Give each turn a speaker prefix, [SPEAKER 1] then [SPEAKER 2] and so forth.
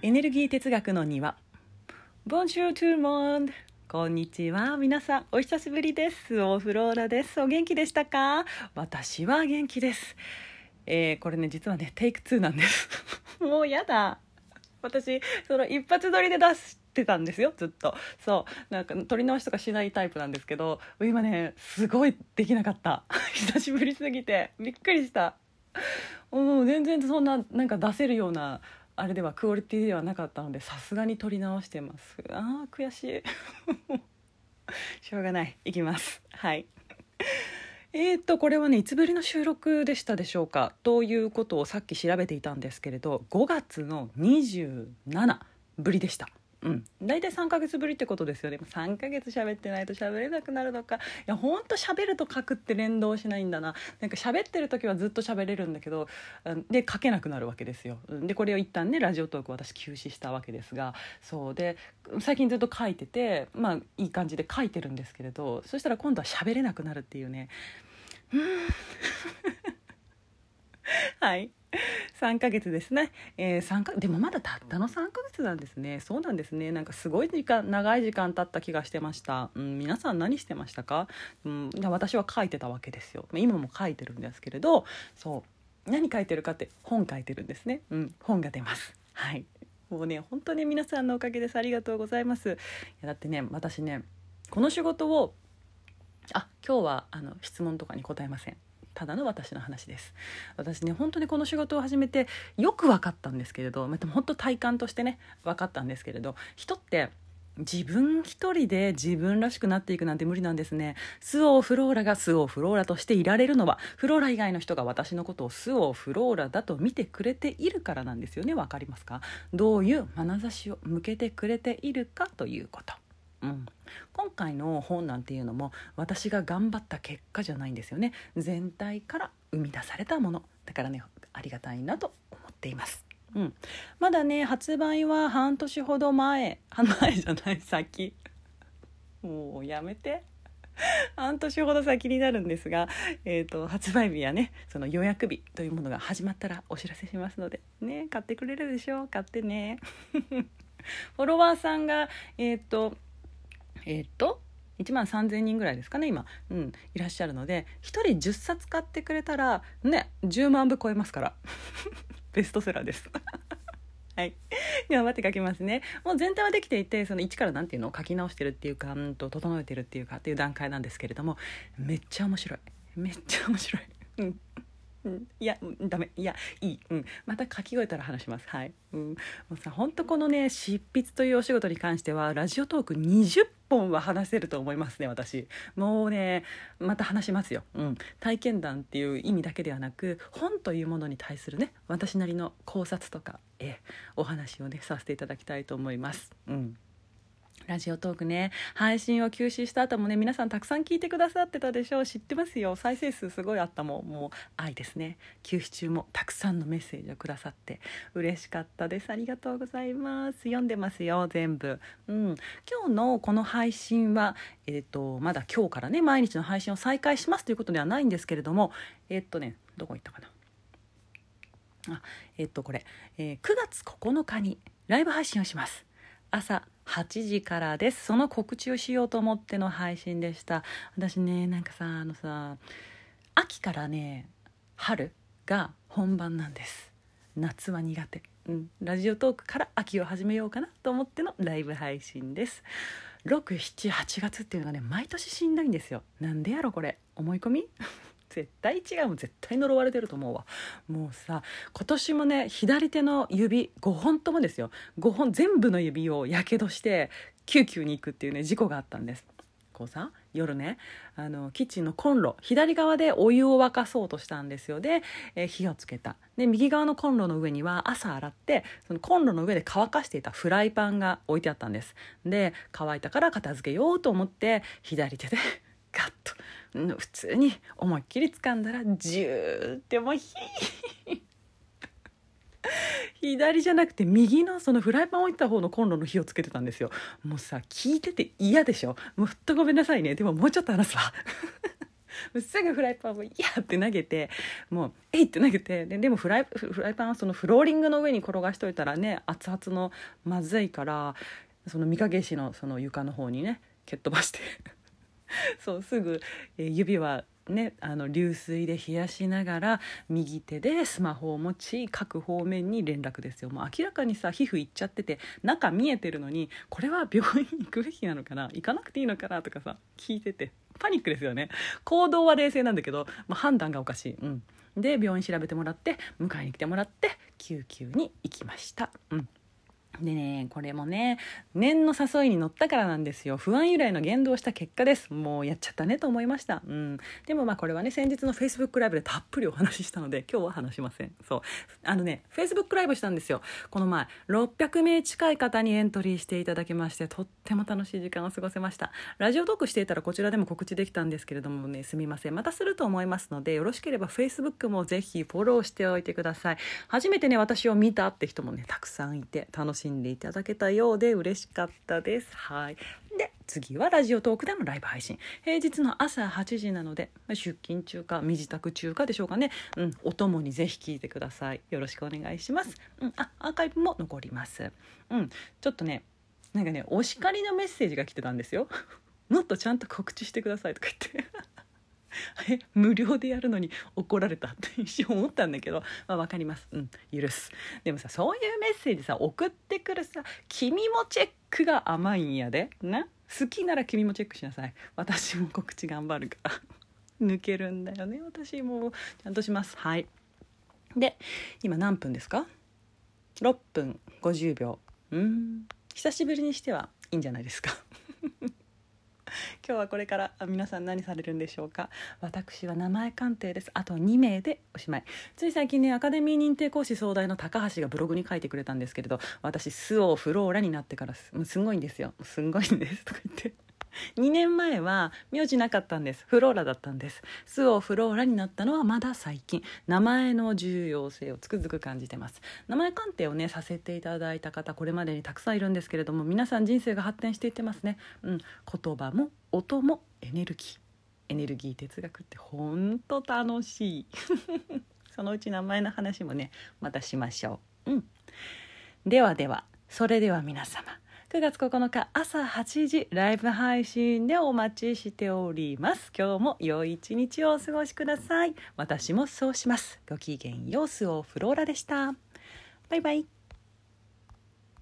[SPEAKER 1] エネルギー哲学の庭。Bonjour tout le monde. こんにちは。皆さんお久しぶりです。オフローラです。お元気でしたか？私は元気です。えー、これね実はねテイク2なんです。もうやだ。私その一発撮りで出してたんですよずっと。そう。なんか撮り直しとかしないタイプなんですけど今ねすごいできなかった。久しぶりすぎて。びっくりした。もう全然そんななんか出せるようなあれではクオリティではなかったのでさすがに撮り直してます。あー悔しい。しょうがない。いきます。はい。えー、とこれはねいつぶりの収録でしたでしょうか？ということをさっき調べていたんですけれど5月の27ぶりでした。うん、大体3ヶ月ぶりってことですよね。3ヶ月喋ってないと喋れなくなるのか。いやほんと喋ると書くって連動しないんだな。なんか喋ってる時はずっと喋れるんだけどで書けなくなるわけですよ。でこれを一旦ねラジオトーク私休止したわけですが。そう。で最近ずっと書いててまあいい感じで書いてるんですけれどそしたら今度は喋れなくなるっていうね。うん。はい。3ヶ月ですね、えー、3かでもまだたったの3ヶ月なんですね。そうなんですね。なんかすごい時間長い時間経った気がしてました、うん、皆さん何してましたか、うん、私は書いてたわけですよ。今も書いてるんですけれどそう。何書いてるかって本書いてるんですね、うん、本が出ます。はい。もうね本当に皆さんのおかげです。ありがとうございます。いやだってね私ねこの仕事をあ今日はあの質問とかに答えません。ただの私の話です私ね本当にこの仕事を始めてよく分かったんですけれど本当体感としてね分かったんですけれど人って自分一人で自分らしくなっていくなんて無理なんですね。スオーフローラがスオーフローラとしていられるのは、フローラ以外の人が私のことをスオーフローラだと見てくれているからなんですよね。わかりますか？どういう眼差しを向けてくれているかということ。うん、今回の本なんていうのも私が頑張った結果じゃないんですよね。全体から生み出されたもの。だからねありがたいなと思っています。うん、まだね発売は半年ほど前。前じゃない先。もうやめて。半年ほど先になるんですが、えーと、発売日やねその予約日というものが始まったらお知らせしますので。ね買ってくれるでしょう。買ってね。フォロワーさんがえっ、ー、とえー、っと1万3,000人ぐらいですかね今、うん、いらっしゃるので1人10冊買ってくれたらね10万部超えますから ベストセラーです はい。頑張って書きますね。もう全体はできていて、その一から何ていうのを書き直してるっていうか、うんと整えてるっていうかっていう段階なんですけれども、めっちゃ面白い。めっちゃ面白い。うん。うん、いや、ダメいやいい、うん、また書き終えたら話しますはい、うん、もうさ本当このね執筆というお仕事に関してはラジオトーク20本は話せると思いますね私。もうねまた話しますよ、うん、体験談っていう意味だけではなく本というものに対するね私なりの考察とかえお話をねさせていただきたいと思います。うん。ラジオトークね。配信を休止した後もね皆さんたくさん聞いてくださってたでしょう。知ってますよ。再生数すごいあったもん。もう愛ですね。休止中もたくさんのメッセージをくださって。嬉しかったです。ありがとうございます。読んでますよ全部。うん。今日のこの配信はえっ、ー、とまだ今日からね毎日の配信を再開しますということではないんですけれどもえっ、ー、とねどこ行ったかな。あえっ、ー、とこれ、え9月9日にライブ配信をします。朝8時からです。その告知をしようと思っての配信でした。私ねなんかさあのさ秋からね春が本番なんです。夏は苦手、うん、ラジオトークから秋を始めようかなと思ってのライブ配信です。678月っていうのがね毎年しんどいんですよ。なんでやろこれ。思い込み？絶対違うもん絶対呪われてると思うわ。もうさ今年もね左手の指5本ともですよ。5本全部の指をやけどして救急に行くっていうね事故があったんです。こうさ夜ねあのキッチンのコンロ左側でお湯を沸かそうとしたんですよ。で、え火をつけた。で右側のコンロの上には朝洗ってそのコンロの上で乾かしていたフライパンが置いてあったんです。で乾いたから片付けようと思って左手で普通に思いっきり掴んだらジューってもうヒー左じゃなくて右のそのフライパン置いた方のコンロの火をつけてたんですよもうさ聞いてて嫌でしょもうふっとごめんなさいねでももうちょっと話すわすぐフライパンを「いや!」って投げてもう「えい!」って投げてででもフライフライパンはそのフローリングの上に転がしといたらね熱々のまずいからその御影石のその床の方にね蹴っ飛ばして そうすぐ、えー指はねあの流水で冷やしながら右手でスマホを持ち各方面に連絡ですよ。もう明らかにさ皮膚いっちゃってて中見えてるのにこれは病院に行くべきなのかな行かなくていいのかなとかさ聞いててパニックですよね。行動は冷静なんだけど、まあ、判断がおかしい、うん、で病院調べてもらって迎えに来てもらって救急に行きました。うん。でねこれもね念の誘いに乗ったからなんですよ。不安由来の言動をした結果です。もうやっちゃったねと思いました。うん。でもまあこれはね先日の Facebook ライブでたっぷりお話ししたので今日は話しません。そう。あのね Facebook ライブしたんですよ。この前600名近い方にエントリーしていただきましてとっても楽しい時間を過ごせました。ラジオトークしていたらこちらでも告知できたんですけれどもねすみません。またすると思いますのでよろしければ Facebook もぜひフォローしておいてください。初めてね私を見たって人もねたくさんいて楽しんでいただけたようで嬉しかったです。はい。で次はラジオトークでのライブ配信。平日の朝8時なのでま出勤中か身支度中かでしょうかね。うんお供にぜひ聞いてください。よろしくお願いします。うんあアーカイブも残ります。うんちょっとねなんかねお叱りのメッセージが来てたんですよ。もっとちゃんと告知してくださいとか言って。え 無料でやるのに怒られたって一瞬思ったんだけど、まあ、分かります。うん許す。でもさそういうメッセージさ送ってくるさ君もチェックが甘いんやで。な？好きなら君もチェックしなさい。私も告知頑張るから。抜けるんだよね。私もうちゃんとします。はい。で今何分ですか？6分50秒。うん。久しぶりにしてはいいんじゃないですか。今日はこれからあ皆さん何されるんでしょうか？私は名前鑑定です。あと2名でおしまい。つい最近ねアカデミー認定講師総代の高橋がブログに書いてくれたんですけれど私スオフローラになってからすもうすんごいんですよ。すんごいんです。とか言って。2年前は名字なかったんです。フローラだったんです。スオフローラになったのはまだ最近。名前の重要性をつくづく感じてます。名前鑑定をねさせていただいた方これまでにたくさんいるんですけれども皆さん人生が発展していってますね。うん。言葉も音もエネルギー。エネルギー哲学ってほんと楽しい。そのうち名前の話もねまたしましょう。うん。ではではそれでは皆様。9月9日朝8時ライブ配信でお待ちしております。今日も良い一日をお過ごしください。私もそうします。ごきげんようスオフローラでした。バイバイ。